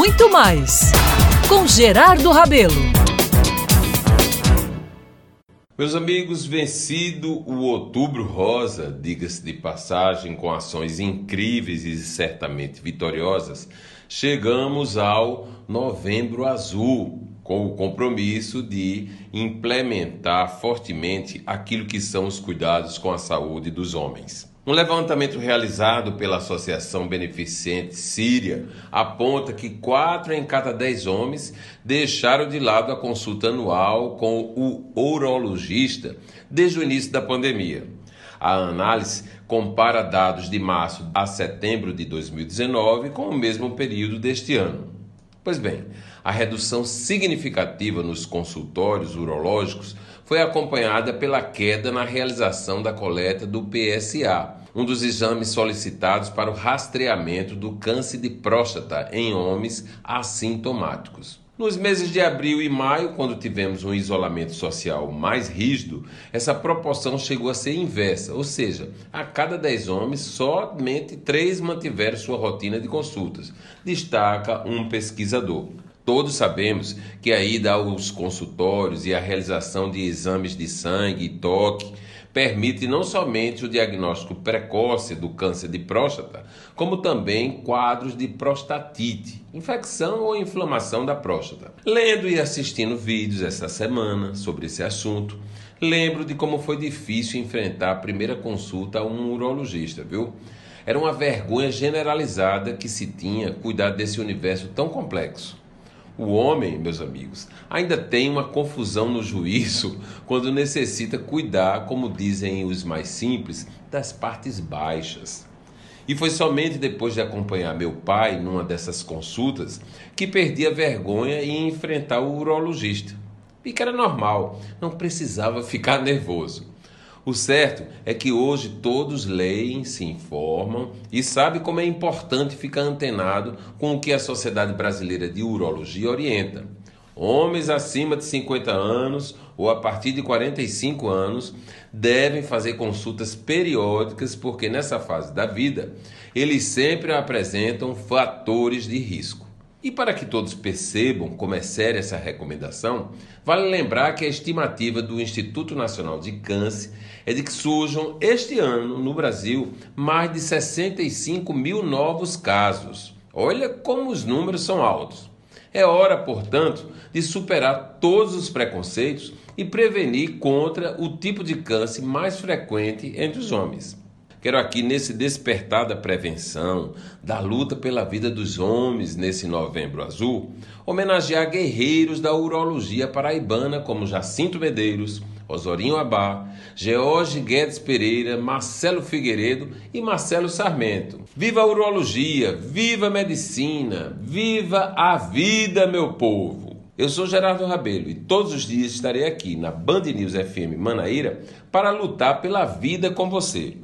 muito mais com Gerardo Rabelo. Meus amigos, vencido o Outubro Rosa, diga-se de passagem, com ações incríveis e certamente vitoriosas, chegamos ao Novembro Azul, com o compromisso de implementar fortemente aquilo que são os cuidados com a saúde dos homens. Um levantamento realizado pela Associação Beneficente Síria aponta que 4 em cada 10 homens deixaram de lado a consulta anual com o urologista desde o início da pandemia. A análise compara dados de março a setembro de 2019 com o mesmo período deste ano. Pois bem, a redução significativa nos consultórios urológicos foi acompanhada pela queda na realização da coleta do PSA, um dos exames solicitados para o rastreamento do câncer de próstata em homens assintomáticos. Nos meses de abril e maio, quando tivemos um isolamento social mais rígido, essa proporção chegou a ser inversa, ou seja, a cada 10 homens, somente 3 mantiveram sua rotina de consultas, destaca um pesquisador. Todos sabemos que a ida aos consultórios e a realização de exames de sangue e toque permite não somente o diagnóstico precoce do câncer de próstata, como também quadros de prostatite, infecção ou inflamação da próstata. Lendo e assistindo vídeos essa semana sobre esse assunto, lembro de como foi difícil enfrentar a primeira consulta a um urologista, viu? Era uma vergonha generalizada que se tinha cuidar desse universo tão complexo. O homem, meus amigos, ainda tem uma confusão no juízo quando necessita cuidar, como dizem os mais simples, das partes baixas. E foi somente depois de acompanhar meu pai numa dessas consultas que perdi a vergonha em enfrentar o urologista. E que era normal, não precisava ficar nervoso. O certo é que hoje todos leem, se informam e sabem como é importante ficar antenado com o que a Sociedade Brasileira de Urologia orienta. Homens acima de 50 anos ou a partir de 45 anos devem fazer consultas periódicas porque nessa fase da vida eles sempre apresentam fatores de risco. E para que todos percebam como é séria essa recomendação, vale lembrar que a estimativa do Instituto Nacional de Câncer é de que surjam este ano no Brasil mais de 65 mil novos casos. Olha como os números são altos. É hora, portanto, de superar todos os preconceitos e prevenir contra o tipo de câncer mais frequente entre os homens. Quero aqui, nesse despertar da prevenção, da luta pela vida dos homens nesse novembro azul, homenagear guerreiros da urologia paraibana como Jacinto Medeiros, Osorinho Abá, George Guedes Pereira, Marcelo Figueiredo e Marcelo Sarmento. Viva a urologia, viva a medicina, viva a vida, meu povo! Eu sou Gerardo Rabelo e todos os dias estarei aqui na Band News FM Manaíra para lutar pela vida com você.